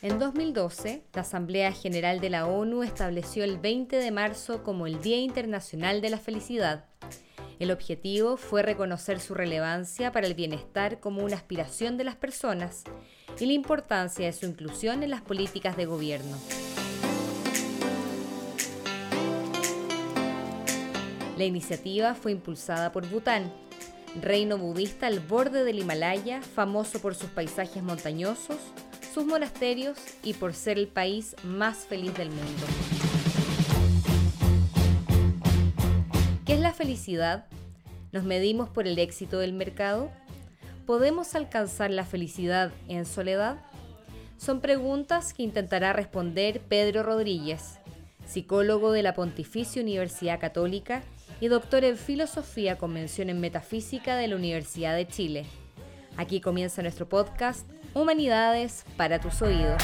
En 2012, la Asamblea General de la ONU estableció el 20 de marzo como el Día Internacional de la Felicidad. El objetivo fue reconocer su relevancia para el bienestar como una aspiración de las personas y la importancia de su inclusión en las políticas de gobierno. La iniciativa fue impulsada por Bután, reino budista al borde del Himalaya, famoso por sus paisajes montañosos, sus monasterios y por ser el país más feliz del mundo. ¿Qué es la felicidad? ¿Nos medimos por el éxito del mercado? ¿Podemos alcanzar la felicidad en soledad? Son preguntas que intentará responder Pedro Rodríguez, psicólogo de la Pontificia Universidad Católica y doctor en Filosofía con mención en Metafísica de la Universidad de Chile. Aquí comienza nuestro podcast Humanidades para tus oídos.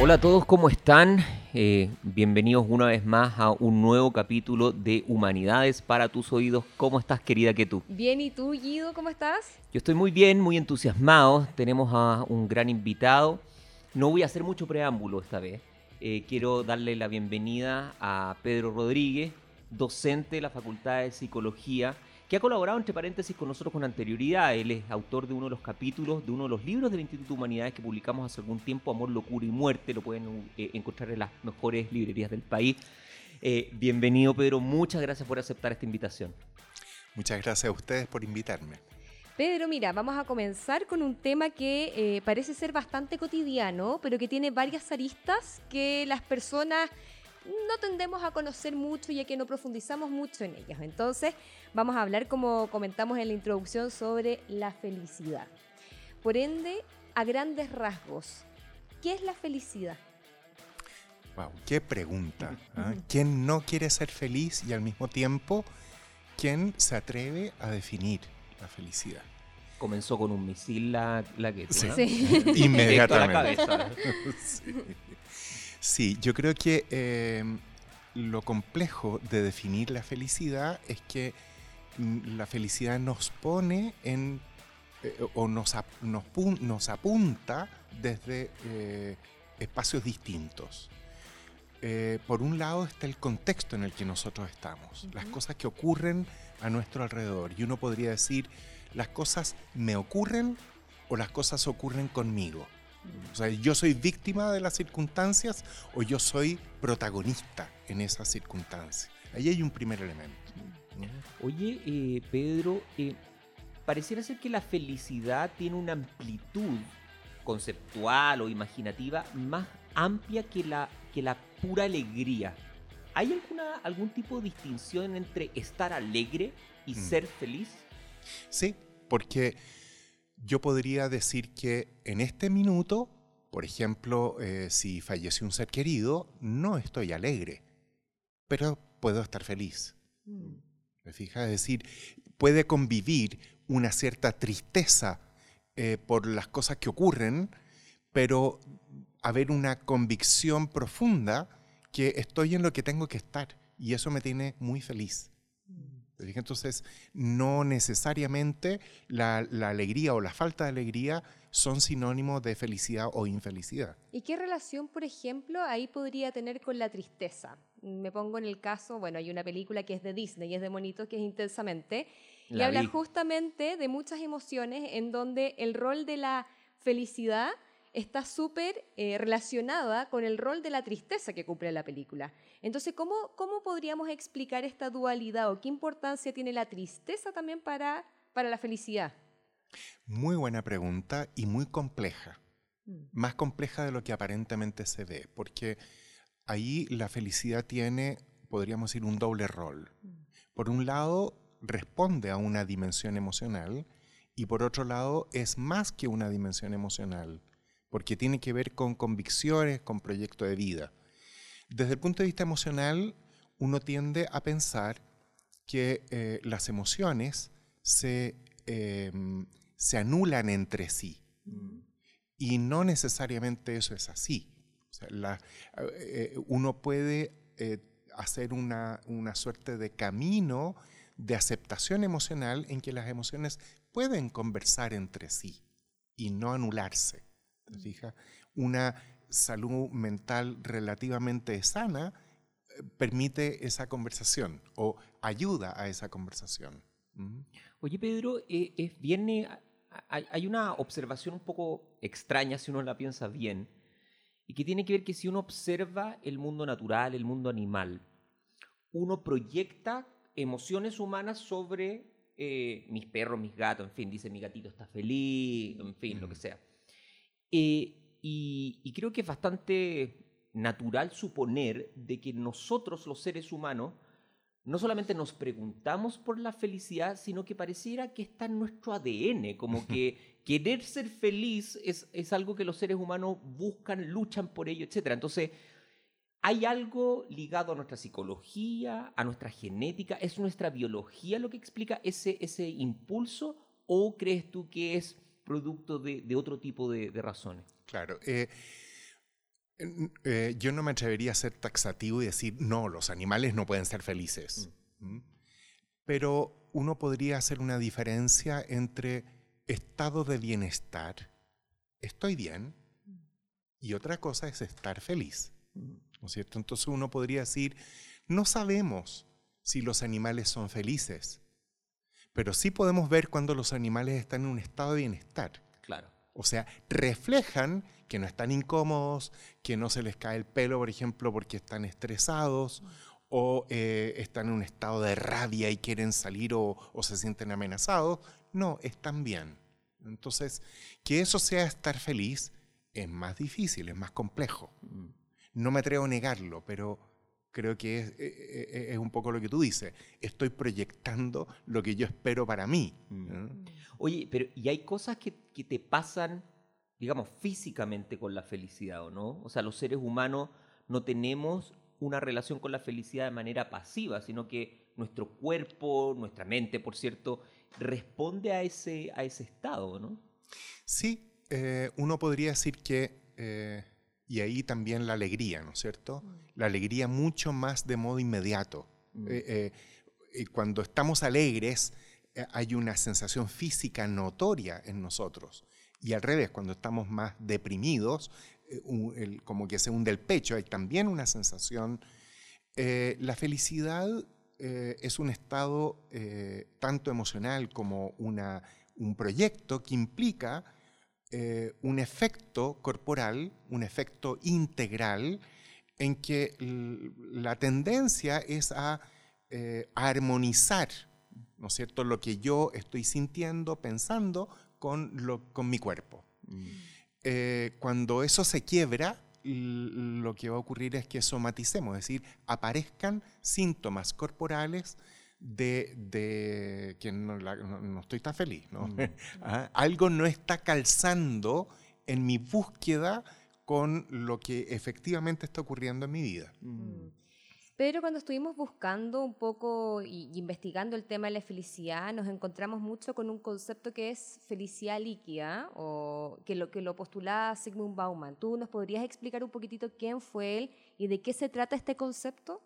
Hola a todos, ¿cómo están? Eh, bienvenidos una vez más a un nuevo capítulo de Humanidades para tus oídos. ¿Cómo estás, querida que tú? Bien, ¿y tú, Guido, cómo estás? Yo estoy muy bien, muy entusiasmado. Tenemos a un gran invitado. No voy a hacer mucho preámbulo esta vez. Eh, quiero darle la bienvenida a Pedro Rodríguez, docente de la Facultad de Psicología que ha colaborado, entre paréntesis, con nosotros con anterioridad. Él es autor de uno de los capítulos de uno de los libros del Instituto de Humanidades que publicamos hace algún tiempo, Amor, Locura y Muerte. Lo pueden eh, encontrar en las mejores librerías del país. Eh, bienvenido, Pedro. Muchas gracias por aceptar esta invitación. Muchas gracias a ustedes por invitarme. Pedro, mira, vamos a comenzar con un tema que eh, parece ser bastante cotidiano, pero que tiene varias aristas que las personas no tendemos a conocer mucho ya que no profundizamos mucho en ellas. Entonces, vamos a hablar, como comentamos en la introducción, sobre la felicidad. Por ende, a grandes rasgos, ¿qué es la felicidad? Wow, qué pregunta. ¿ah? ¿Quién no quiere ser feliz y al mismo tiempo, quién se atreve a definir la felicidad? Comenzó con un misil la, la que sí. sí. Inmediatamente. sí. Sí, yo creo que em, lo complejo de definir la felicidad es que mm, la felicidad nos pone en eh, o nos, nos, apunta desde eh, espacios distintos. Eh, por un lado está el contexto en el que nosotros estamos, las cosas que ocurren a nuestro alrededor. Y uno podría decir, las cosas me ocurren o las cosas ocurren conmigo. O sea, yo soy víctima de las circunstancias o yo soy protagonista en esas circunstancias. Ahí hay un primer elemento. Oye, eh, Pedro, eh, pareciera ser que la felicidad tiene una amplitud conceptual o imaginativa más amplia que la, que la pura alegría. ¿Hay alguna, algún tipo de distinción entre estar alegre y mm. ser feliz? Sí, porque yo podría decir que en este minuto, por ejemplo, eh, si falleció un ser querido, no estoy alegre, pero puedo estar feliz. Mm. ¿Me fija? Es decir, puede convivir una cierta tristeza eh, por las cosas que ocurren, pero haber una convicción profunda que estoy en lo que tengo que estar y eso me tiene muy feliz. Entonces, no necesariamente la, alegría o la falta de alegría son sinónimos de felicidad o infelicidad. ¿Y qué relación, por ejemplo, ahí podría tener con la tristeza? Me pongo en el caso, bueno, hay una película que es de Disney y es de monito que es intensamente, y habla justamente de muchas emociones en donde el rol de la felicidad está súper eh, relacionada con el rol de la tristeza que cumple la película. Entonces, ¿cómo, ¿cómo podríamos explicar esta dualidad o qué importancia tiene la tristeza también para, para la felicidad? Muy buena pregunta y muy compleja. Mm. Más compleja de lo que aparentemente se ve, porque ahí la felicidad tiene, podríamos decir, un doble rol. Mm. Por un lado, responde a una dimensión emocional y por otro lado, es más que una dimensión emocional, porque tiene que ver con convicciones, con proyecto de vida. Desde el punto de vista emocional, uno tiende a pensar que eh, las emociones se, em, se, anulan entre sí. Mm. Y no necesariamente eso es así. Eh, uno puede eh, hacer una, una suerte de camino de aceptación emocional en que las emociones pueden conversar entre sí y no anularse. ¿Te mm. fijas? Una salud mental relativamente sana eh, permite esa conversación o ayuda a esa conversación. Oye, Pedro, eh, viene, hay, una observación un poco extraña si uno la piensa bien, y que tiene que ver que si uno observa el mundo natural, el mundo animal, uno proyecta emociones humanas sobre eh, mis perros, mis gatos, en fin, dice mi gatito está feliz, en fin, lo que sea. Eh, y, creo que es bastante natural suponer de que nosotros, los seres humanos, no solamente nos preguntamos por la felicidad, sino que pareciera que está en nuestro ADN, como que querer ser feliz es, es algo que los seres humanos buscan, luchan por ello, etc. Entonces, ¿Hay algo ligado a nuestra psicología, a nuestra genética? ¿Es nuestra biología lo que explica ese, ese impulso? ¿O crees tú que es producto de, otro tipo de, razones? Claro. Eh, eh, yo no me atrevería a ser taxativo y decir, no, los animales no pueden ser felices. Mm. Pero uno podría hacer una diferencia entre estado de bienestar, estoy bien, y otra cosa es estar feliz. Mm. ¿no es cierto? Entonces uno podría decir, no sabemos si los animales son felices, pero sí podemos ver cuando los animales están en un estado de bienestar. Claro. O sea, reflejan que no están incómodos, que no se les cae el pelo, por ejemplo, porque están estresados o eh, están en un estado de rabia y quieren salir o, o se sienten amenazados. No, están bien. Entonces, que eso sea estar feliz es más difícil, es más complejo. Mm. No me atrevo a negarlo, pero creo que es, eh, eh, eh, es, un poco lo que tú dices. Estoy proyectando lo que yo espero para mí. Mm. Oye, pero ¿y hay cosas que, que, te pasan, digamos, físicamente con la felicidad o no? O sea, los seres humanos no tenemos una relación con la felicidad de manera pasiva, sino que nuestro cuerpo, nuestra mente, por cierto, responde a ese, a ese estado, ¿no? Sí, uno podría decir que y ahí también la alegría, ¿no es cierto? Mm. La alegría mucho más de modo inmediato. Mm. Eh, eh, cuando estamos alegres eh, hay una sensación física notoria en nosotros. Y al revés, cuando estamos más deprimidos, como que se hunde el pecho, hay también una sensación. la felicidad es un estado tanto emocional como una, un proyecto que implica eh, un efecto corporal, un efecto integral, en que la tendencia es a, eh, armonizar, ¿no es cierto?, lo que yo estoy sintiendo, pensando con, lo, con mi cuerpo. Mm. Eh, cuando eso se quiebra, lo que va a ocurrir es que somaticemos, es decir, aparezcan síntomas corporales de, que no, estoy tan feliz. ¿no? Mm. Ah, algo no está calzando en mi búsqueda con lo que efectivamente está ocurriendo en mi vida. Mm. Pero cuando estuvimos buscando un poco y, investigando el tema de la felicidad, nos encontramos mucho con un concepto que es felicidad líquida, o que lo, que lo postulaba Sigmund Bauman. ¿Tú nos podrías explicar un poquitito quién fue él y de qué se trata este concepto?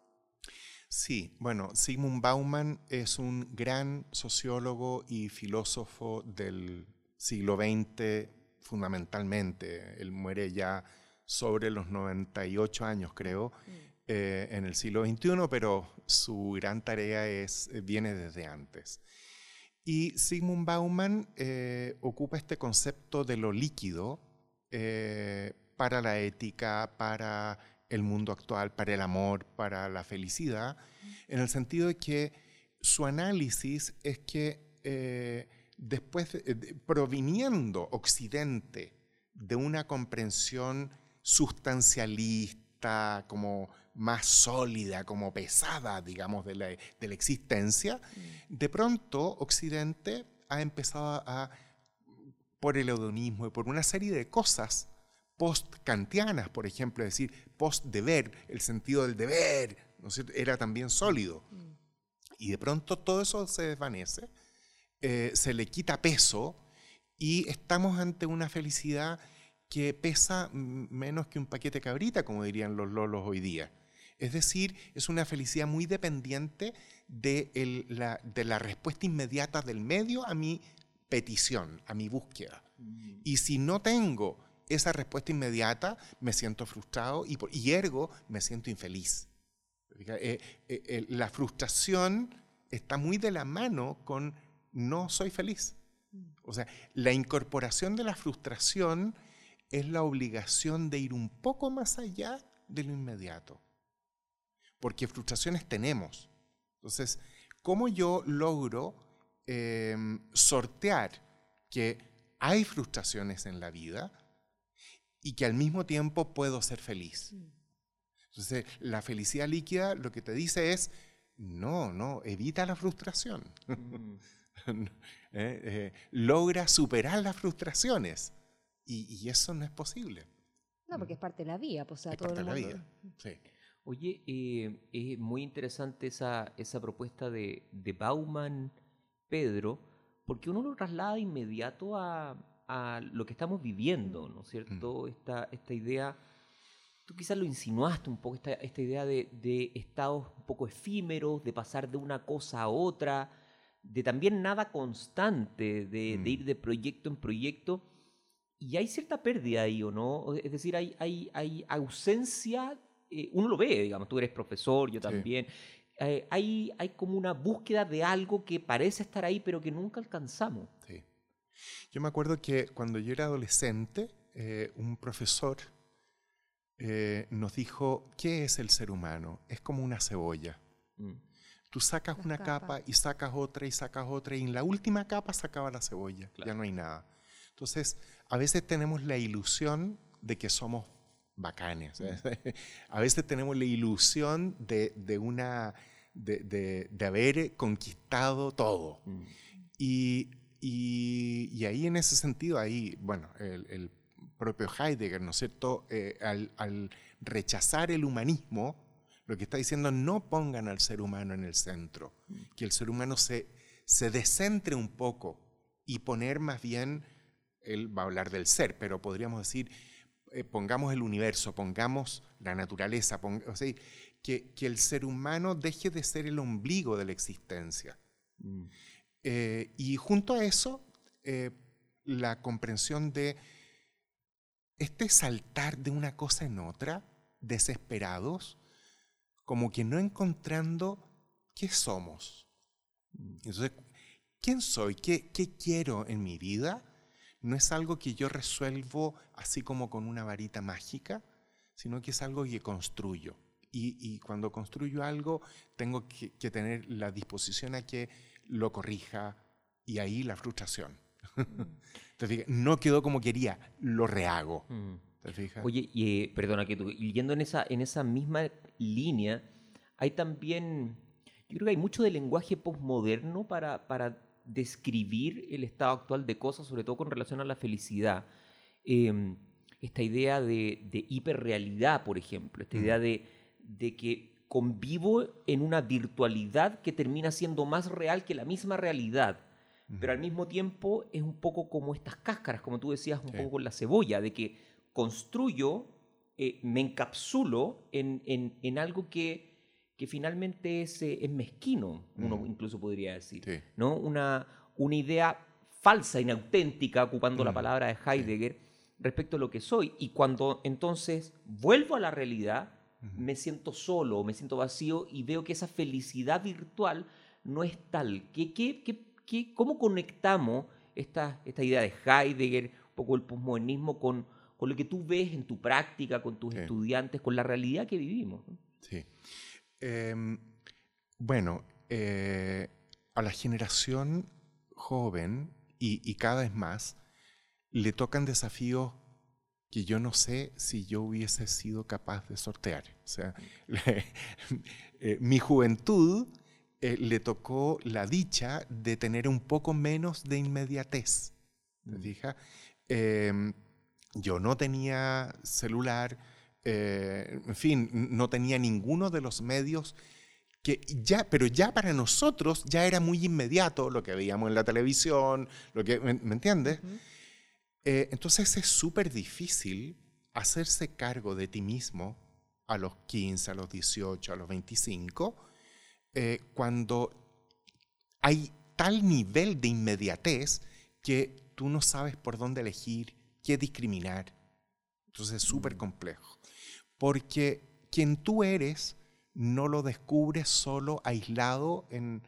Sí, bueno, Sigmund Bauman es un gran sociólogo y filósofo del siglo XX fundamentalmente. Él muere ya sobre los 98 años, creo, mm. eh, en el siglo XXI, pero su gran tarea es, eh, viene desde antes. Y Sigmund Bauman eh, ocupa este concepto de lo líquido para la ética, para el mundo actual, para el amor, para la felicidad, en el sentido de que su análisis es que eh, después, proviniendo Occidente de una comprensión sustancialista, como más sólida, como pesada, digamos, de la, de la existencia, mm. de pronto Occidente ha empezado a, por el hedonismo y por una serie de cosas, post-kantianas, por ejemplo, es decir, post-deber, el sentido del deber, ¿no era también sólido. Mm. Y de pronto todo eso se desvanece, eh, se le quita peso y estamos ante una felicidad que pesa menos que un paquete cabrita, como dirían los lolos hoy día. Es decir, es una felicidad muy dependiente de, la, de la respuesta inmediata del medio a mi petición, a mi búsqueda. Mm. Y si no tengo esa respuesta inmediata, me siento frustrado y, y ergo me siento infeliz. Eh, eh, eh, la frustración está muy de la mano con no soy feliz. O sea, la incorporación de la frustración es la obligación de ir un poco más allá de lo inmediato. Porque frustraciones tenemos. Entonces, ¿cómo yo logro em, sortear que hay frustraciones en la vida y que al mismo tiempo puedo ser feliz? Mm. Entonces, la felicidad líquida lo que te dice es, no, no, evita la frustración. Mm. Eh, logra superar las frustraciones. Y, eso no es posible. No, porque es parte de la vida, pues, es parte de la vida. Sí. Oye, eh, es muy interesante esa, esa propuesta de, de, Bauman, Pedro, porque uno lo traslada inmediato a, a lo que estamos viviendo, ¿no es cierto? Mm. Esta, esta idea, tú quizás lo insinuaste un poco, esta, esta idea de, de, estados un poco efímeros, de pasar de una cosa a otra, de también nada constante, de, de mm. ir de proyecto en proyecto y hay cierta pérdida ahí, ¿o no? Es decir, hay, hay, hay ausencia, eh, uno lo ve, digamos, tú eres profesor, yo también. Eh, hay, hay como una búsqueda de algo que parece estar ahí, pero que nunca alcanzamos. Sí. Yo me acuerdo que cuando yo era adolescente, eh, un profesor nos dijo, ¿qué es el ser humano? Es como una cebolla. Mm. Tú sacas una capa y sacas otra y sacas otra y en la última capa sacaba la cebolla, ya no hay nada. Entonces, a veces tenemos la ilusión de que somos bacanes. ¿eh? a veces tenemos la ilusión de, una, de, haber conquistado todo. Mm. Y, ahí en ese sentido, ahí, bueno, el, propio Heidegger, ¿no es cierto?, eh, al, rechazar el humanismo, lo que está diciendo, no pongan al ser humano en el centro, mm. que el ser humano se, se descentre un poco y poner más bien él va a hablar del ser, pero podríamos decir, eh, pongamos el universo, pongamos la naturaleza, o sea, que, el ser humano deje de ser el ombligo de la existencia. Mm. Eh, y junto a eso, eh, la comprensión de este saltar de una cosa en otra, desesperados, como que no encontrando qué somos. Entonces, ¿quién soy? ¿Qué, qué quiero en mi vida? no es algo que yo resuelvo así como con una varita mágica, sino que es algo que construyo. Y, cuando construyo algo, tengo que, tener la disposición a que lo corrija y ahí la frustración. Entonces, no quedó como quería, lo rehago. Mm. Oye, y, eh, perdona que tú, yendo en esa, en esa misma línea, hay también, yo creo que hay mucho de lenguaje postmoderno para, para describir el estado actual de cosas, sobre todo con relación a la felicidad. Em, esta idea de, hiperrealidad, por ejemplo, esta idea de, que convivo en una virtualidad que termina siendo más real que la misma realidad, pero al mismo tiempo es un poco como estas cáscaras, como tú decías, un poco con la cebolla, de que construyo, eh, me encapsulo en algo que que finalmente es, eh, es mezquino, uno mm. incluso podría decir, ¿no? Una, una idea falsa, inauténtica, ocupando la palabra de Heidegger, respecto a lo que soy. Y cuando entonces vuelvo a la realidad, me siento solo, me siento vacío y veo que esa felicidad virtual no es tal. ¿Qué, qué, qué, cómo conectamos esta, esta idea de Heidegger, un poco el posmodernismo, con, con lo que tú ves en tu práctica, con tus estudiantes, con la realidad que vivimos? Sí. Em, bueno, eh, a la generación joven y, cada vez más le tocan desafíos que yo no sé si yo hubiese sido capaz de sortear. O sea, eh, mi juventud eh, le tocó la dicha de tener un poco menos de inmediatez. ¿Te mm. em, yo no tenía celular, eh, en fin, no tenía ninguno de los medios que ya, pero ya para nosotros ya era muy inmediato lo que veíamos en la televisión, lo que, ¿me, entiendes? Eh, entonces es súper difícil hacerse cargo de ti mismo a los 15, a los 18, a los 25, eh, cuando hay tal nivel de inmediatez que tú no sabes por dónde elegir, qué discriminar. Entonces es súper complejo. Porque quien tú eres no lo descubres solo aislado en,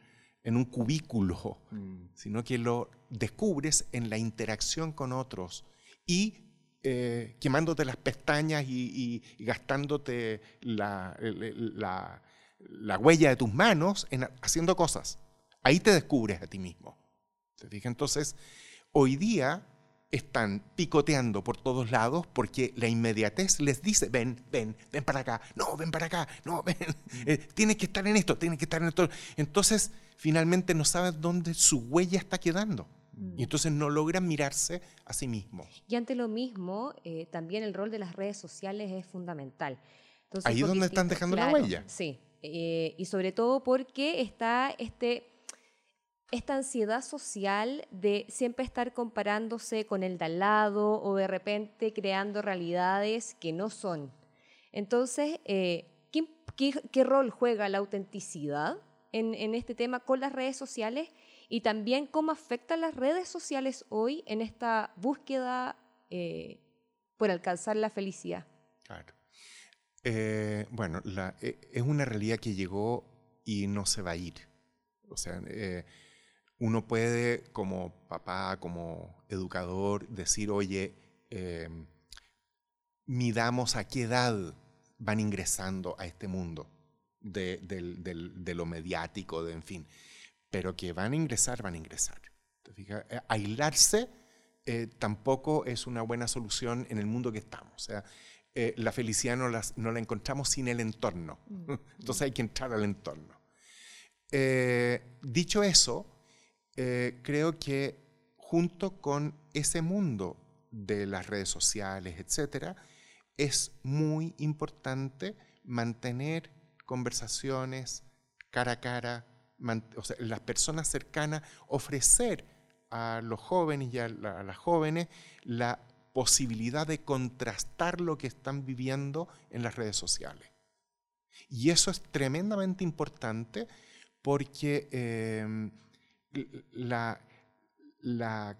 en un cubículo, mm. sino que lo descubres en la interacción con otros y eh, quemándote las pestañas y, gastándote la, la, huella de tus manos en, haciendo cosas. Ahí te descubres a ti mismo. ¿Te fijas? Entonces, hoy día están picoteando por todos lados porque la inmediatez les dice, ven, ven, ven para acá, no, ven para acá, no, ven, eh, tienes que estar en esto, tienes que estar en esto. Entonces, finalmente no saben dónde su huella está quedando. Y entonces no logran mirarse a sí mismos. Y ante lo mismo, eh, también el rol de las redes sociales es fundamental. Ahí es donde están dejando la huella. Sí, eh, y sobre todo porque está este esta ansiedad social de siempre estar comparándose con el de al lado o de repente creando realidades que no son. Entonces, eh, ¿qué, rol juega la autenticidad en, este tema con las redes sociales? Y también cómo afectan las redes sociales hoy en esta búsqueda eh, por alcanzar la felicidad. Claro. Eh, bueno, es una realidad que llegó y no se va a ir. O sea, uno puede como papá, como educador, decir, oye, eh, midamos a qué edad van ingresando a este mundo de, lo mediático, de en fin. Pero que van a ingresar, van a ingresar. Eh, aislarse eh, tampoco es una buena solución en el mundo que estamos. O sea, la felicidad no, no, la encontramos sin el entorno. Mm. Entonces hay que entrar al entorno. dicho eso, eh, creo que junto con ese mundo de las redes sociales, etcétera, es muy importante mantener conversaciones cara a cara, las personas cercanas, ofrecer a los jóvenes y a, las jóvenes la posibilidad de contrastar lo que están viviendo en las redes sociales. Y eso es tremendamente importante porque eh, la,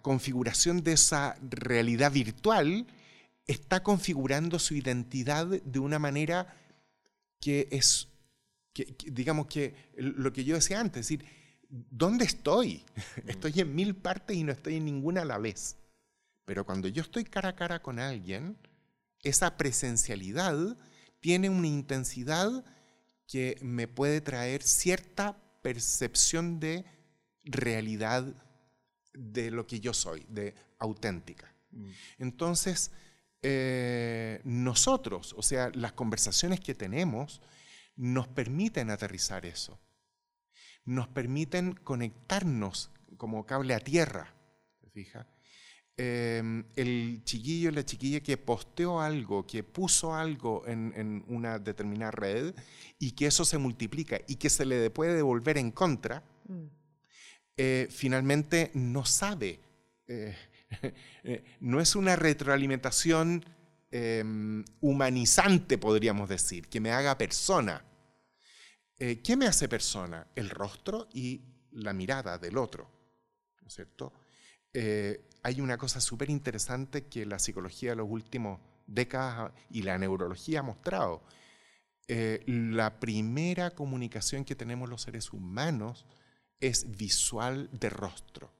configuración de esa realidad virtual está configurando su identidad de una manera que es, digamos que lo que yo decía antes, es decir, ¿dónde estoy? Mm. Estoy en mil partes y no estoy en ninguna a la vez. Pero cuando yo estoy cara a cara con alguien, esa presencialidad tiene una intensidad que me puede traer cierta percepción de realidad de lo que yo soy, de auténtica. Mm. Entonces, eh, nosotros, o sea, las conversaciones que tenemos, nos permiten aterrizar eso. Nos permiten conectarnos como cable a tierra. Em, el chiquillo, la chiquilla que posteó algo, que puso algo en, una determinada red y que eso se multiplica y que se le puede devolver en contra, mm. Eh, finalmente no sabe. Eh, eh, no es una retroalimentación em, humanizante, podríamos decir, que me haga persona. ¿Qué me hace persona? El rostro y la mirada del otro. ¿No cierto? hay una cosa súper interesante que la psicología de los últimos décadas y la neurología ha mostrado. la primera comunicación que tenemos los seres humanos es visual de rostro.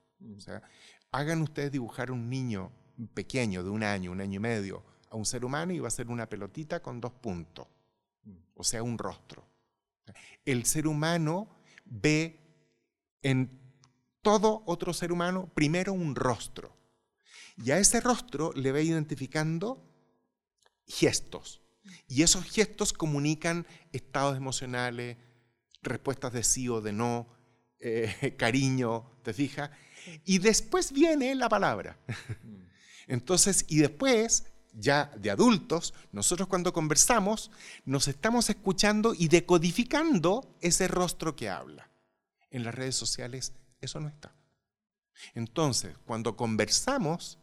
Hagan ustedes dibujar un niño pequeño de un año, un año y medio, a un ser humano y va a ser una pelotita con dos puntos, o sea, un rostro. El ser humano ve en todo otro ser humano primero un rostro. Y a ese rostro le va identificando gestos. Y esos gestos comunican estados emocionales, respuestas de sí o de no, eh, cariño, ¿te fijas? Y después viene la palabra. Mm. Entonces, y después, ya de adultos, nosotros cuando conversamos, nos estamos escuchando y decodificando ese rostro que habla. En las redes sociales eso no está. Entonces, cuando conversamos,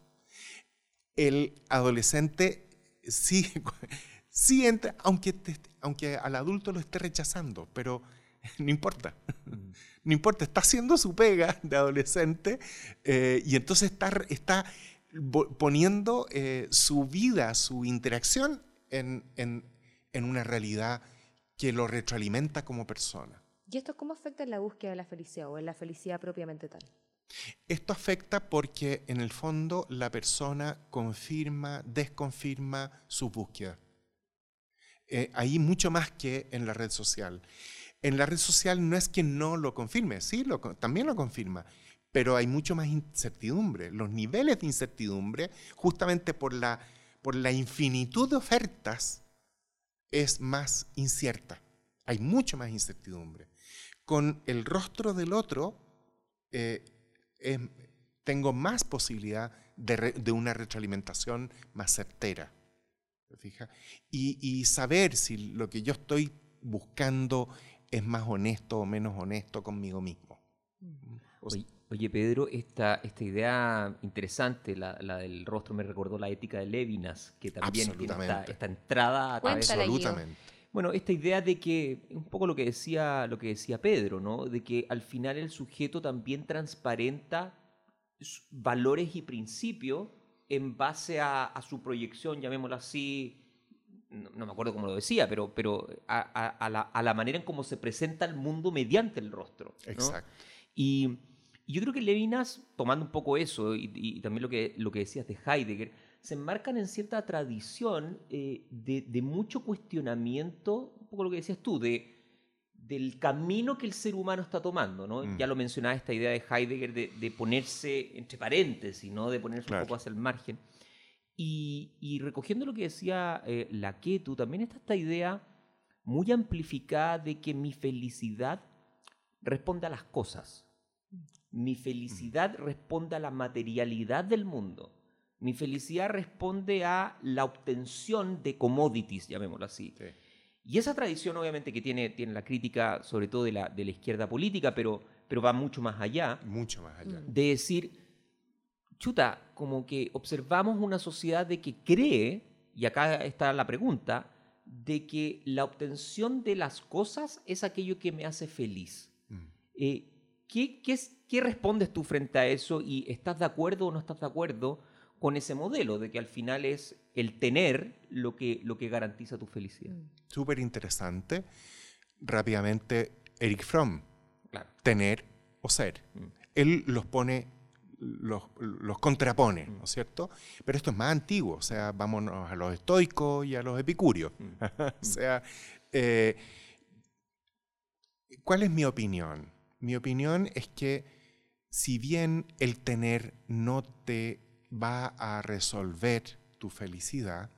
el adolescente sí, sí entra, aunque, aunque al adulto lo esté rechazando, pero no importa. Mm. No importa, está haciendo su pega de adolescente eh, y entonces está, está poniendo eh, su vida, su interacción en, en, en, una realidad que lo retroalimenta como persona. ¿Y esto cómo afecta en la búsqueda de la felicidad o en la felicidad propiamente tal? Esto afecta porque en el fondo la persona confirma, desconfirma su búsqueda. Eh, ahí mucho más que en la red social. En la red social no es que no lo confirme, sí, lo, también lo confirma, pero hay mucho más incertidumbre. Los niveles de incertidumbre, justamente por la, por la infinitud de ofertas, es más incierta. Hay mucho más incertidumbre. Con el rostro del otro, eh, tengo más posibilidad de, de, una retroalimentación más certera. fija? Y, y saber si lo que yo estoy buscando es más honesto o menos honesto conmigo mismo. oye, Pedro, esta, esta idea interesante, la, del rostro, me recordó la ética de Levinas, que también tiene esta, entrada a través Absolutamente. Bueno, esta idea de que, un poco lo que decía, lo que decía Pedro, ¿no? De que al final el sujeto también transparenta valores y principios en base a, a su proyección, llamémoslo así, no, me acuerdo cómo lo decía, pero, pero a, la, manera en cómo se presenta el mundo mediante el rostro. Exacto. Y, yo creo que Levinas, tomando un poco eso y, también lo que, lo que decías de Heidegger, se enmarcan en cierta tradición eh, de, mucho cuestionamiento, un poco lo que decías tú, de, del camino que el ser humano está tomando. ¿no? Mm. Ya lo mencionaba esta idea de Heidegger de, ponerse entre paréntesis, ¿no? de ponerse un poco hacia el margen. Y, recogiendo lo que decía eh, la Ketu, también está esta idea muy amplificada de que mi felicidad responde a las cosas. Mi felicidad responde a la materialidad del mundo. Mi felicidad responde a la obtención de commodities, llamémoslo así. Y esa tradición obviamente que tiene, tiene la crítica sobre todo de la, de la izquierda política, pero, pero va mucho más allá. Mucho más allá. De decir, chuta, como que observamos una sociedad de que cree, y acá está la pregunta, de que la obtención de las cosas es aquello que me hace feliz. Mm. Eh, ¿qué, qué, respondes tú frente a eso y estás de acuerdo o no estás de acuerdo con ese modelo de que al final es el tener lo que, lo que garantiza tu felicidad? Mm. Súper interesante. Rápidamente, Eric Fromm, tener o ser. Mm. Él los pone los, contrapone, ¿no es cierto? Pero esto es más antiguo, o sea, vámonos a los estoicos y a los epicúreos. Mm. o sea, eh, ¿cuál es mi opinión? Mi opinión es que si bien el tener no te va a resolver tu felicidad,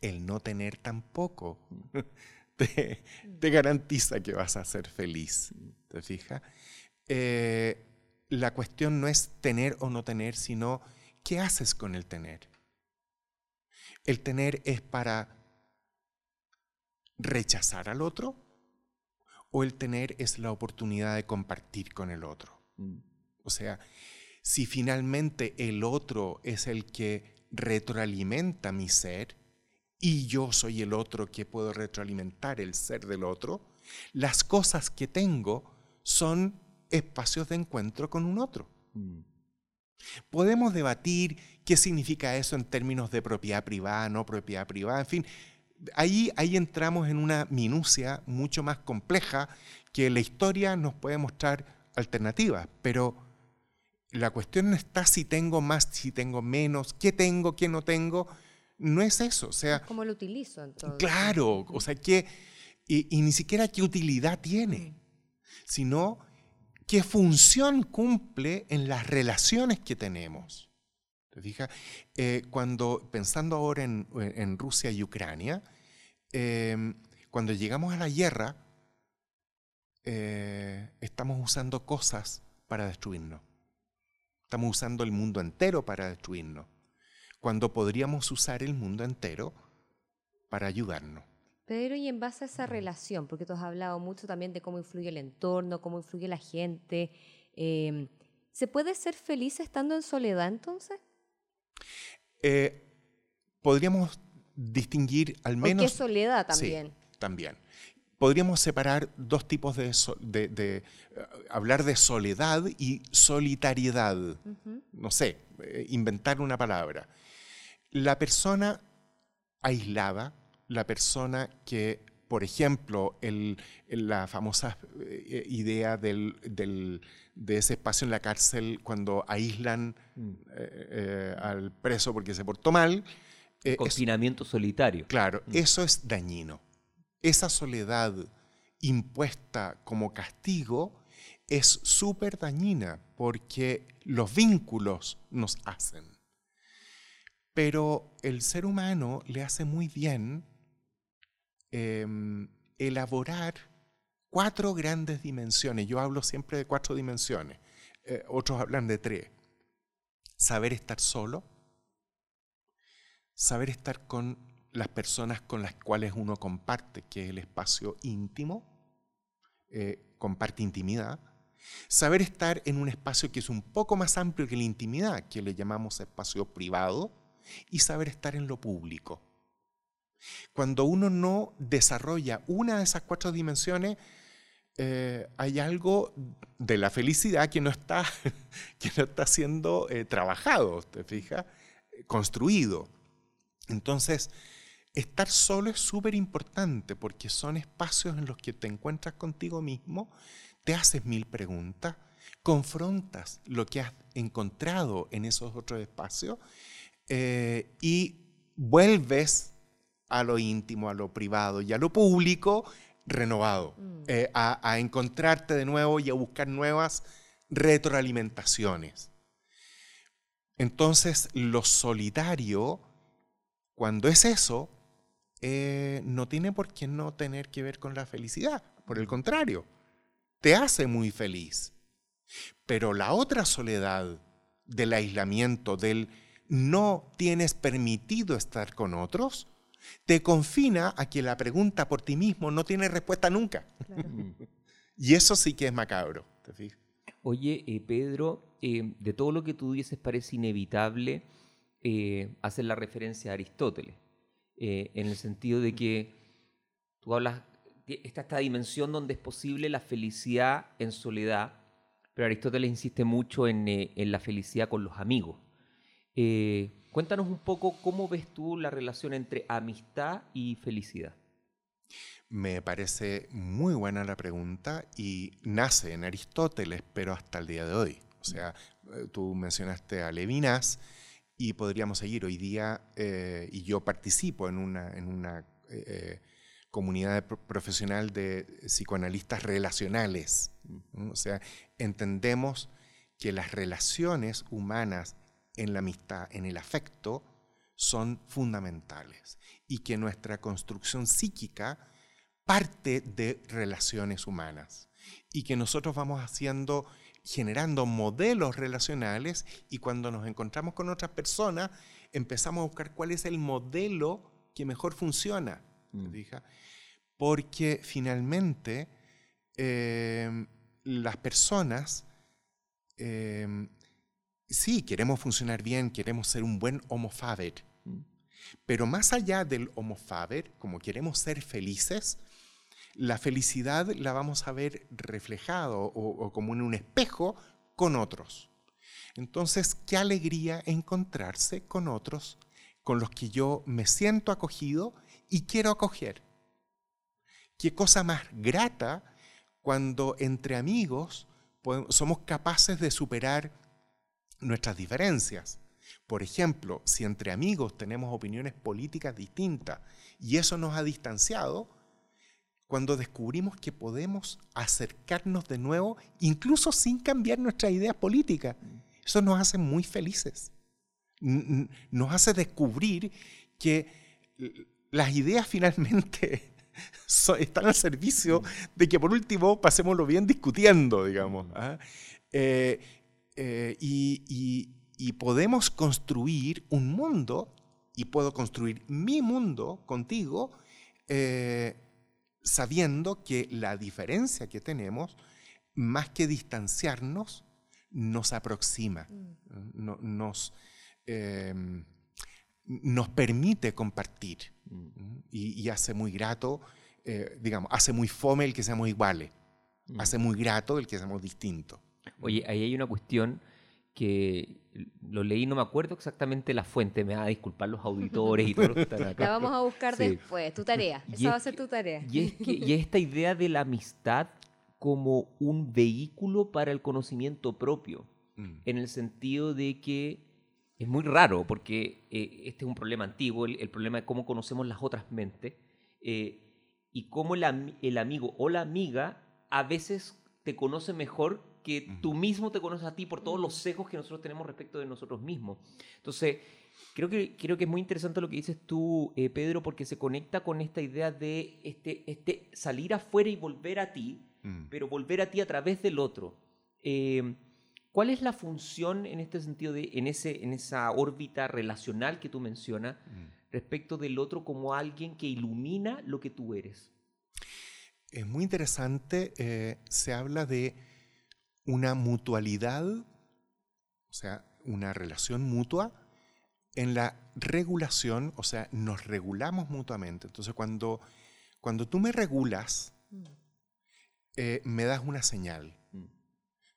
el no tener tampoco te, garantiza que vas a ser feliz. ¿Te fijas? Eh, la cuestión no es tener o no tener, sino qué haces con el tener. El tener es para rechazar al otro o el tener es la oportunidad de compartir con el otro. Mm. O sea, si finalmente el otro es el que retroalimenta mi ser y yo soy el otro que puedo retroalimentar el ser del otro, las cosas que tengo son espacios de encuentro con un otro. Mm. Podemos debatir qué significa eso en términos de propiedad privada, no propiedad privada, en fin. Ahí, ahí entramos en una minucia mucho más compleja que la historia nos puede mostrar alternativas, pero la cuestión no está si tengo más, si tengo menos, qué tengo, qué no tengo, no es eso. O sea, ¿Cómo lo utilizo entonces? Claro, o sea, que, y, y ni siquiera qué utilidad tiene, sino qué función cumple en las relaciones que tenemos. ¿Te fijas? Eh, cuando, pensando ahora en, Rusia y Ucrania, em, cuando llegamos a la guerra, eh, estamos usando cosas para destruirnos. Estamos usando el mundo entero para destruirnos, cuando podríamos usar el mundo entero para ayudarnos. Pedro, y en base a esa relación, porque tú has hablado mucho también de cómo influye el entorno, cómo influye la gente, em, ¿se puede ser feliz estando en soledad entonces? Eh, podríamos distinguir al menos... qué soledad también. Sí, también. Podríamos separar dos tipos de, de, hablar de soledad y solitariedad. No sé, inventar una palabra. La persona aislada, la persona que por ejemplo, el, la famosa eh, idea del, de ese espacio en la cárcel cuando aíslan mm. eh, eh, al preso porque se portó mal. Confinamiento solitario. Claro, mm. eso es dañino. Esa soledad impuesta como castigo es súper dañina porque los vínculos nos hacen. Pero el ser humano le hace muy bien Em, elaborar cuatro grandes dimensiones. Yo hablo siempre de cuatro dimensiones. Eh, otros hablan de tres. Saber estar solo, saber estar con las personas con las cuales uno comparte, que es el espacio íntimo, eh, comparte intimidad, saber estar en un espacio que es un poco más amplio que la intimidad, que le llamamos espacio privado, y saber estar en lo público, cuando uno no desarrolla una de esas cuatro dimensiones, eh, hay algo de la felicidad que no está, que no está siendo eh, trabajado, ¿te fijas? Construido. Entonces, estar solo es súper importante porque son espacios en los que te encuentras contigo mismo, te haces mil preguntas, confrontas lo que has encontrado en esos otros espacios eh, y vuelves a lo íntimo, a lo privado y a lo público renovado, mm. eh, a, encontrarte de nuevo y a buscar nuevas retroalimentaciones. Entonces, lo solitario, cuando es eso, eh, no tiene por qué no tener que ver con la felicidad. Por el contrario, te hace muy feliz. Pero la otra soledad del aislamiento, del no tienes permitido estar con otros, te confina a que la pregunta por ti mismo no tiene respuesta nunca. y eso sí que es macabro. ¿te Oye, eh, Pedro, eh, de todo lo que tú dices parece inevitable eh, hacer la referencia a Aristóteles, en el sentido de que tú hablas, está esta dimensión donde es posible la felicidad en soledad, pero Aristóteles insiste mucho en, en la felicidad con los amigos. Cuéntanos un poco cómo ves tú la relación entre amistad y felicidad. Me parece muy buena la pregunta y nace en Aristóteles, pero hasta el día de hoy. O sea, eh, tú mencionaste a Levinas y podríamos seguir hoy día, eh, y yo participo en una, en una eh, comunidad profesional de psicoanalistas relacionales. O sea, entendemos que las relaciones humanas en la amistad, en el afecto, son fundamentales y que nuestra construcción psíquica parte de relaciones humanas y que nosotros vamos haciendo, generando modelos relacionales y cuando nos encontramos con otras personas empezamos a buscar cuál es el modelo que mejor funciona. Mm. Porque finalmente eh, las personas eh, sí, queremos funcionar bien, queremos ser un buen homo faber, pero más allá del homo faber, como queremos ser felices, la felicidad la vamos a ver reflejado o, como en un espejo con otros. Entonces, qué alegría encontrarse con otros con los que yo me siento acogido y quiero acoger. Qué cosa más grata cuando entre amigos somos capaces de superar nuestras diferencias. Por ejemplo, si entre amigos tenemos opiniones políticas distintas y eso nos ha distanciado, cuando descubrimos que podemos acercarnos de nuevo, incluso sin cambiar nuestras ideas políticas, eso nos hace muy felices. Nos hace descubrir que las ideas finalmente están al servicio de que por último pasémoslo bien discutiendo, digamos. ¿ah? Eh, eh, y, podemos construir un mundo, y puedo construir mi mundo contigo, eh, sabiendo que la diferencia que tenemos, más que distanciarnos, nos aproxima, nos, em, nos permite compartir mm. y, hace muy grato, eh, digamos, hace muy fome el que seamos iguales, mm. hace muy grato el que seamos distintos. Oye, ahí hay una cuestión que lo leí, no me acuerdo exactamente la fuente, me va a disculpar los auditores y todo que están acá. La vamos a buscar después, tu tarea, esa va a ser tu tarea. Y es, que, y esta idea de la amistad como un vehículo para el conocimiento propio, mm. en el sentido de que es muy raro, porque eh, este es un problema antiguo, el, problema de cómo conocemos las otras mentes, eh, y cómo el, el amigo o la amiga a veces te conoce mejor que tú mismo te conoces a ti por todos los sesgos que nosotros tenemos respecto de nosotros mismos. Entonces, creo que, creo que es muy interesante lo que dices tú, eh, Pedro, porque se conecta con esta idea de este, este salir afuera y volver a ti, mm. pero volver a ti a través del otro. Eh, ¿Cuál es la función en este sentido, de, en, ese, en esa órbita relacional que tú mencionas, mm. respecto del otro como alguien que ilumina lo que tú eres? Es muy interesante, eh, se habla de una mutualidad, o sea, una relación mutua en la regulación, o sea, nos regulamos mutuamente. Entonces, cuando, cuando tú me regulas, mm. eh, me das una señal. Mm.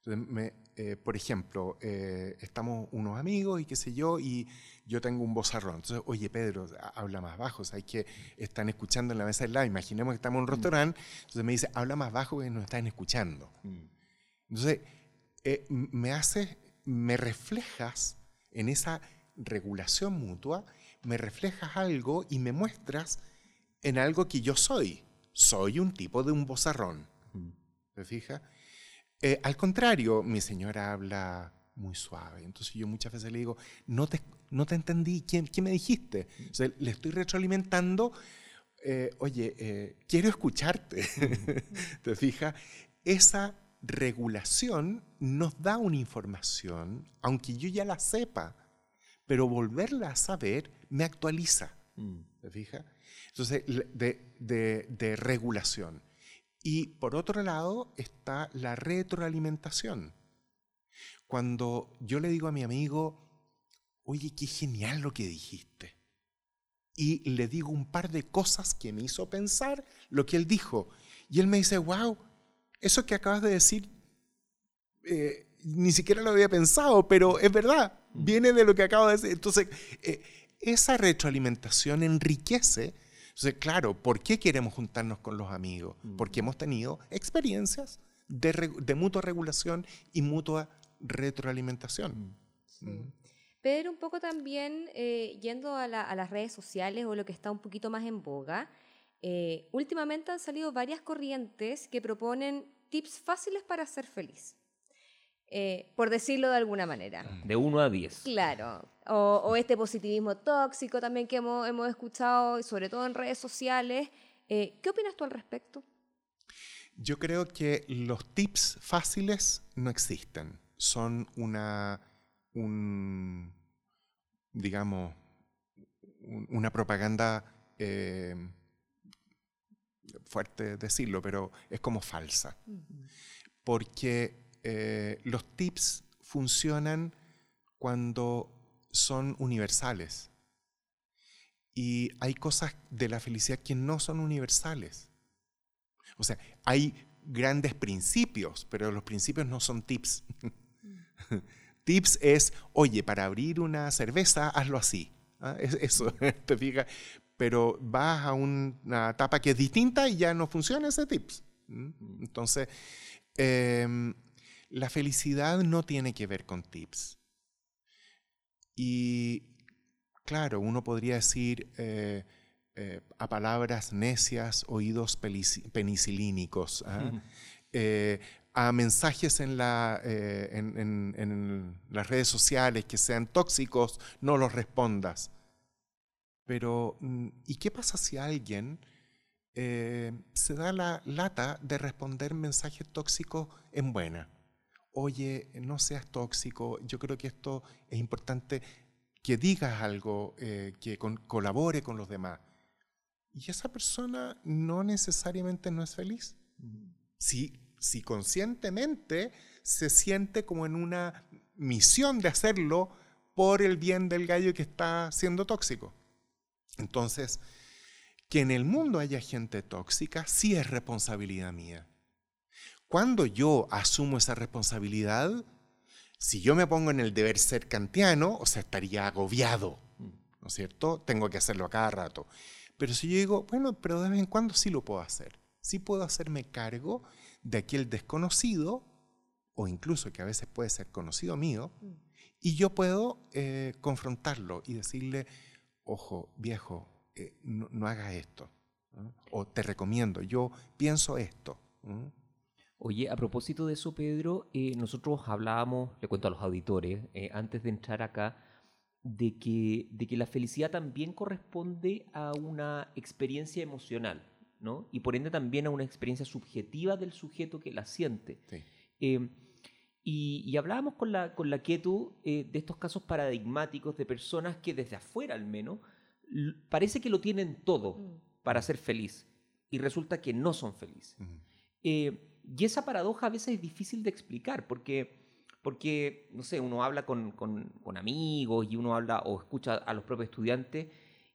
Entonces, eh, por ejemplo, eh, estamos unos amigos y qué sé yo, y yo tengo un vozarrón. Entonces, oye, Pedro, habla más bajo, hay que están escuchando en la mesa del lado. Imaginemos que estamos en un mm. restaurante, entonces me dice, habla más bajo que nos están escuchando. Entonces, eh, me haces, me reflejas en esa regulación mutua, me reflejas algo y me muestras en algo que yo soy. Soy un tipo de un bozarrón. ¿Me fijas? Eh, al contrario, mi señora habla muy suave. Entonces yo muchas veces le digo, no te, no te entendí, ¿Quién, ¿qué me dijiste? le estoy retroalimentando, eh, oye, quiero escucharte. ¿Te fijas? Esa regulación nos da una información, aunque yo ya la sepa, pero volverla a saber me actualiza. Mm. ¿Te fijas? Entonces, de, de, regulación. Y por otro lado está la retroalimentación. Cuando yo le digo a mi amigo, oye, qué genial lo que dijiste. Y le digo un par de cosas que me hizo pensar lo que él dijo. Y él me dice, wow, eso que acabas de decir, eh, ni siquiera lo había pensado, pero es verdad, mm. viene de lo que acabo de decir. Entonces, eh, esa retroalimentación enriquece. Entonces, claro, ¿por qué queremos juntarnos con los amigos? Mm. Porque hemos tenido experiencias de, mutua regulación y mutua retroalimentación. Mm. Pero un poco también, eh, yendo a, a, las redes sociales o lo que está un poquito más en boga, eh, últimamente han salido varias corrientes que proponen tips fáciles para ser feliz. Eh, por decirlo de alguna manera. De 1 a 10. Claro. O, este positivismo tóxico también que hemos, hemos, escuchado, sobre todo en redes sociales. Eh, ¿Qué opinas tú al respecto? Yo creo que los tips fáciles no existen. Son una, un, digamos, una propaganda fuerte decirlo, pero es como falsa. Porque eh, los tips funcionan cuando son universales. Y hay cosas de la felicidad que no son universales. O sea, hay grandes principios, pero los principios no son tips. tips es, oye, para abrir una cerveza, hazlo así. ¿ah? Eso, te fijas pero vas a una etapa que es distinta y ya no funciona ese tips. Entonces, em, la felicidad no tiene que ver con tips. Y claro, uno podría decir eh, eh, a palabras necias, oídos penicilínicos, ¿ah? eh, a mensajes en, la, en las redes sociales que sean tóxicos, no los respondas pero, mm, ¿y qué pasa si alguien eh, se da la lata de responder mensajes tóxicos en buena? Oye, no seas tóxico, yo creo que esto es importante que digas algo eh, que colabore con los demás. Y esa persona no necesariamente no es feliz. Si, si conscientemente se siente como en una misión de hacerlo por el bien del gallo que está siendo tóxico. Entonces, que en el mundo haya gente tóxica sí es responsabilidad mía. Cuando yo asumo esa responsabilidad, si yo me pongo en el deber ser kantiano, o sea, estaría agobiado, ¿no es cierto? Tengo que hacerlo a cada rato. Pero si yo digo, bueno, pero de vez en cuando sí lo puedo hacer. Sí puedo hacerme cargo de aquel desconocido, o incluso que a veces puede ser conocido mío, mm. y yo puedo eh, confrontarlo y decirle, ojo, viejo, eh, no, no, hagas esto. O te recomiendo, yo pienso esto. Oye, a propósito de eso, Pedro, eh, nosotros hablábamos, le cuento a los auditores, antes de entrar acá, de que, de que la felicidad también corresponde a una experiencia emocional. Y por ende también a una experiencia subjetiva del sujeto que la siente. Eh, y, hablábamos con la, con la Ketu eh, de estos casos paradigmáticos de personas que desde afuera al menos parece que lo tienen todo mm. para ser feliz y resulta que no son felices. Eh, y esa paradoja a veces es difícil de explicar porque, porque no sé, uno habla con, con, con amigos y uno habla o escucha a los propios estudiantes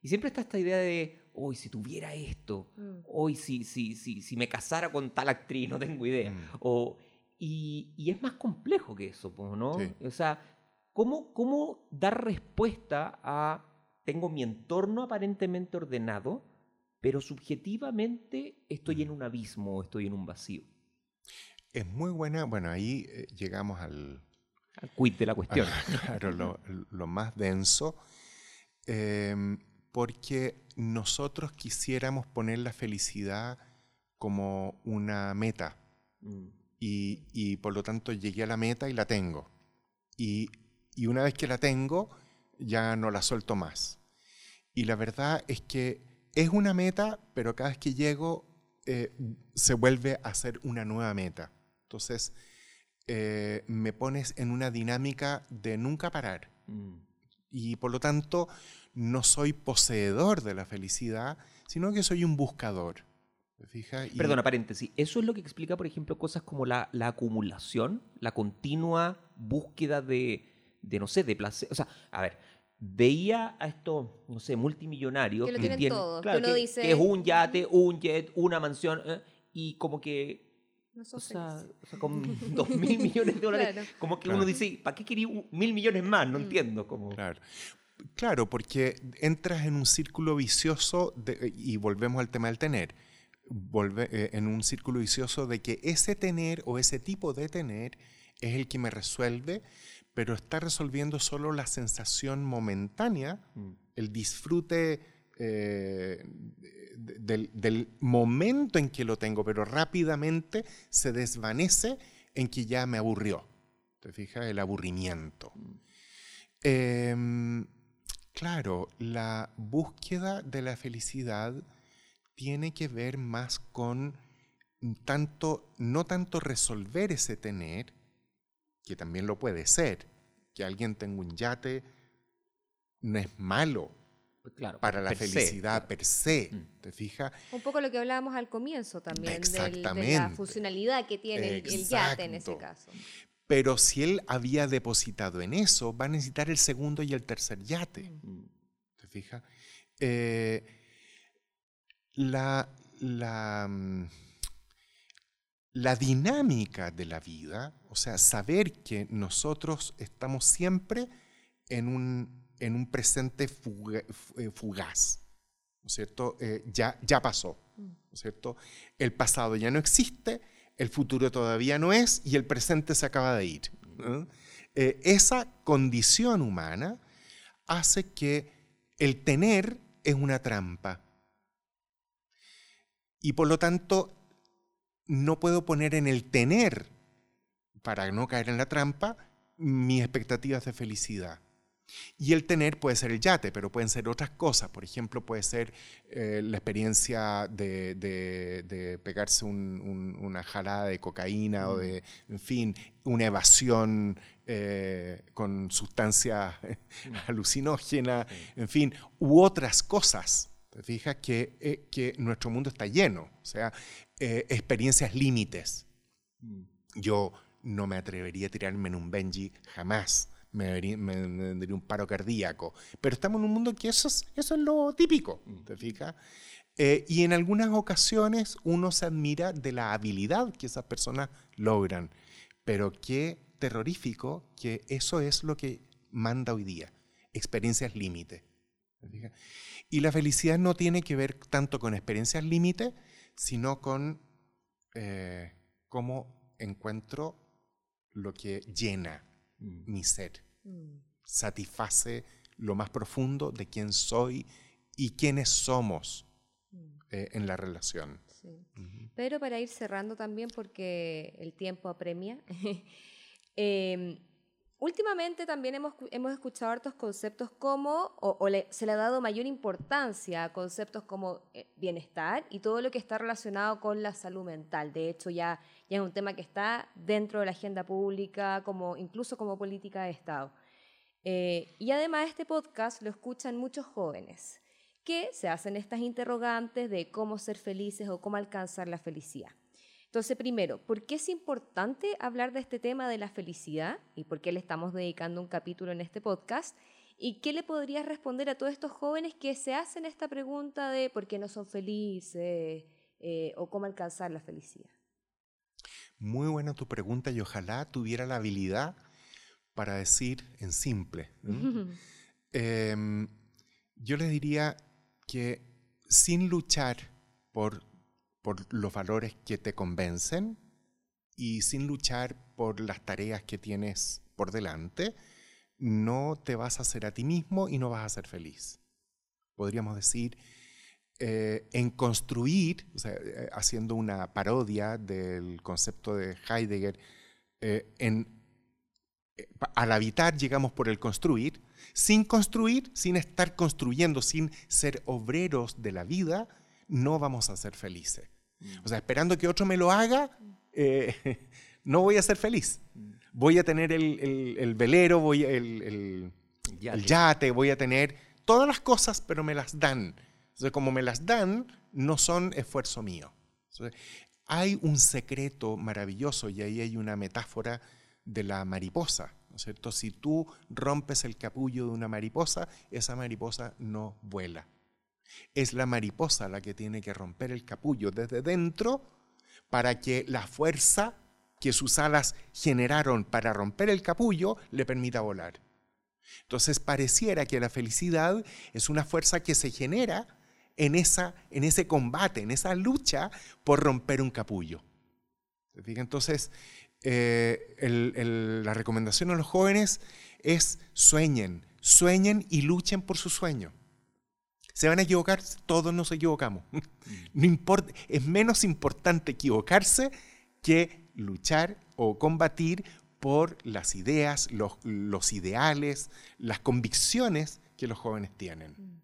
y siempre está esta idea de, hoy si tuviera esto, mm. hoy si, si, si, si, me casara con tal actriz, no tengo idea. Mm. O, y, y, es más complejo que eso, ¿no? O sea, ¿cómo, ¿cómo dar respuesta a, tengo mi entorno aparentemente ordenado, pero subjetivamente estoy en mm. un abismo, estoy en un vacío? Es muy buena, bueno, ahí eh, llegamos al... Al quid de la cuestión. claro, lo, lo, más denso. Eh, porque nosotros quisiéramos poner la felicidad como una meta. Mm. Y, por lo tanto llegué a la meta y la tengo. Y, una vez que la tengo, ya no la suelto más. Y la verdad es que es una meta, pero cada vez que llego eh, se vuelve a ser una nueva meta. Entonces, eh, me pones en una dinámica de nunca parar. Mm. Y por lo tanto, no soy poseedor de la felicidad, sino que soy un buscador. Fija? Perdona, paréntesis. Eso es lo que explica, por ejemplo, cosas como la, acumulación, la continua búsqueda de, no sé, de placer. O sea, a ver, veía a estos, no sé, multimillonarios que, tienen todo. que, es un yate, un jet, una mansión, ¿eh? y como que no o, sea, o, sea, con dos mil millones de dólares, como que uno dice, ¿para qué quería mil millones más? No mm. entiendo. Como... Claro. Claro, porque entras en un círculo vicioso y volvemos al tema del tener. Volve, eh, en un círculo vicioso de que ese tener o ese tipo de tener es el que me resuelve, pero está resolviendo solo la sensación momentánea, mm. el disfrute eh, del, del, momento en que lo tengo, pero rápidamente se desvanece en que ya me aburrió. ¿Te fijas? El aburrimiento. Eh, Claro, la búsqueda de la felicidad tiene que ver más con tanto, no tanto resolver ese tener, que también lo puede ser, que alguien tenga un yate no es malo pues para la felicidad per se, mm. ¿te fijas? Un poco lo que hablábamos al comienzo también, de la funcionalidad que tiene el yate en ese caso. Pero si él había depositado en eso, va a necesitar el segundo y el tercer yate. Mm. ¿Te fijas? Eh, la, la, mm, la dinámica de la vida, o sea, saber que nosotros estamos siempre en un, en un presente eh, fugaz, ¿no es cierto? Eh, ya, ya pasó, mm. ¿no es cierto? El pasado ya no existe, el futuro todavía no es y el presente se acaba de ir. Eh, esa condición humana hace que el tener es una trampa. Y por lo tanto, no puedo poner en el tener, para no caer en la trampa, mis expectativas de felicidad. Y el tener puede ser el yate, pero pueden ser otras cosas. Por ejemplo, puede ser eh, la experiencia de, pegarse una jalada de cocaína o de, mm. en fin, una evasión eh, con sustancias mm. alucinógenas, en fin, u otras cosas. ¿Te fijas? Que, eh, que nuestro mundo está lleno, o sea, experiencias límites. Mm. Yo no me atrevería a tirarme en un Benji jamás me, vendría un paro cardíaco. Pero estamos en un mundo que eso es, eso es lo típico, ¿te fijas? Eh, y en algunas ocasiones uno se admira de la habilidad que esas personas logran. Pero qué terrorífico que eso es lo que manda hoy día. Experiencias límite. Y la felicidad no tiene que ver tanto con experiencias límite, sino con eh, cómo encuentro lo que llena mm. mi ser, mm. satisface lo más profundo de quién soy y quiénes somos mm. eh, en la relación. Pero para ir cerrando también, porque el tiempo apremia, em, Últimamente también hemos, hemos escuchado hartos conceptos como, o, se le ha dado mayor importancia a conceptos como eh, bienestar y todo lo que está relacionado con la salud mental. De hecho, ya, ya es un tema que está dentro de la agenda pública, como, incluso como política de Estado. Eh, y además este podcast lo escuchan muchos jóvenes que se hacen estas interrogantes de cómo ser felices o cómo alcanzar la felicidad. Entonces, primero, ¿por qué es importante hablar de este tema de la felicidad y por qué le estamos dedicando un capítulo en este podcast? ¿Y qué le podrías responder a todos estos jóvenes que se hacen esta pregunta de por qué no son felices eh, o cómo alcanzar la felicidad? Muy buena tu pregunta y ojalá tuviera la habilidad para decir en simple. Em, yo les diría que sin luchar por por los valores que te convencen y sin luchar por las tareas que tienes por delante, no te vas a hacer a ti mismo y no vas a ser feliz. Podríamos decir, eh, en construir, eh, haciendo una parodia del concepto de Heidegger, eh, en, al habitar llegamos por el construir, sin construir, sin estar construyendo, sin ser obreros de la vida, no vamos a ser felices. O sea, esperando que otro me lo haga, eh, no voy a ser feliz. Voy a tener el, velero, voy el, yate. voy a tener todas las cosas, pero me las dan. Entonces, como me las dan, no son esfuerzo mío. hay un secreto maravilloso y ahí hay una metáfora de la mariposa. ¿no es cierto? Si tú rompes el capullo de una mariposa, esa mariposa no vuela. Es la mariposa la que tiene que romper el capullo desde dentro para que la fuerza que sus alas generaron para romper el capullo le permita volar. Entonces pareciera que la felicidad es una fuerza que se genera en, esa, en ese combate, en esa lucha por romper un capullo. Entonces, eh, la recomendación a los jóvenes es sueñen, sueñen y luchen por su sueño. Se van a equivocar, todos nos equivocamos. No importa, es menos importante equivocarse que luchar o combatir por las ideas, los, ideales, las convicciones que los jóvenes tienen.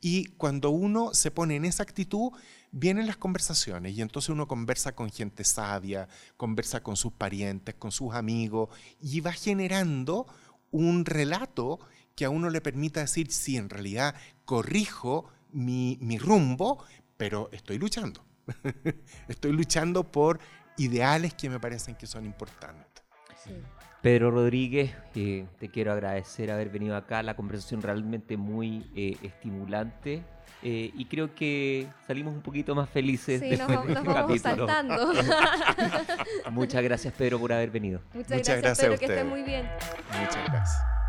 Y cuando uno se pone en esa actitud, vienen las conversaciones y entonces uno conversa con gente sabia, conversa con sus parientes, con sus amigos y va generando un relato que a uno le permita decir, sí, en realidad corrijo mi, rumbo, pero estoy luchando. estoy luchando por ideales que me parecen que son importantes. Pedro Rodríguez, eh, te quiero agradecer haber venido acá, la conversación realmente muy eh, estimulante. Eh, y creo que salimos un poquito más felices sí, nos, de este vamos saltando. Muchas gracias, Pedro, por haber venido. Muchas, gracias, Pedro, que estés muy bien. Muchas gracias.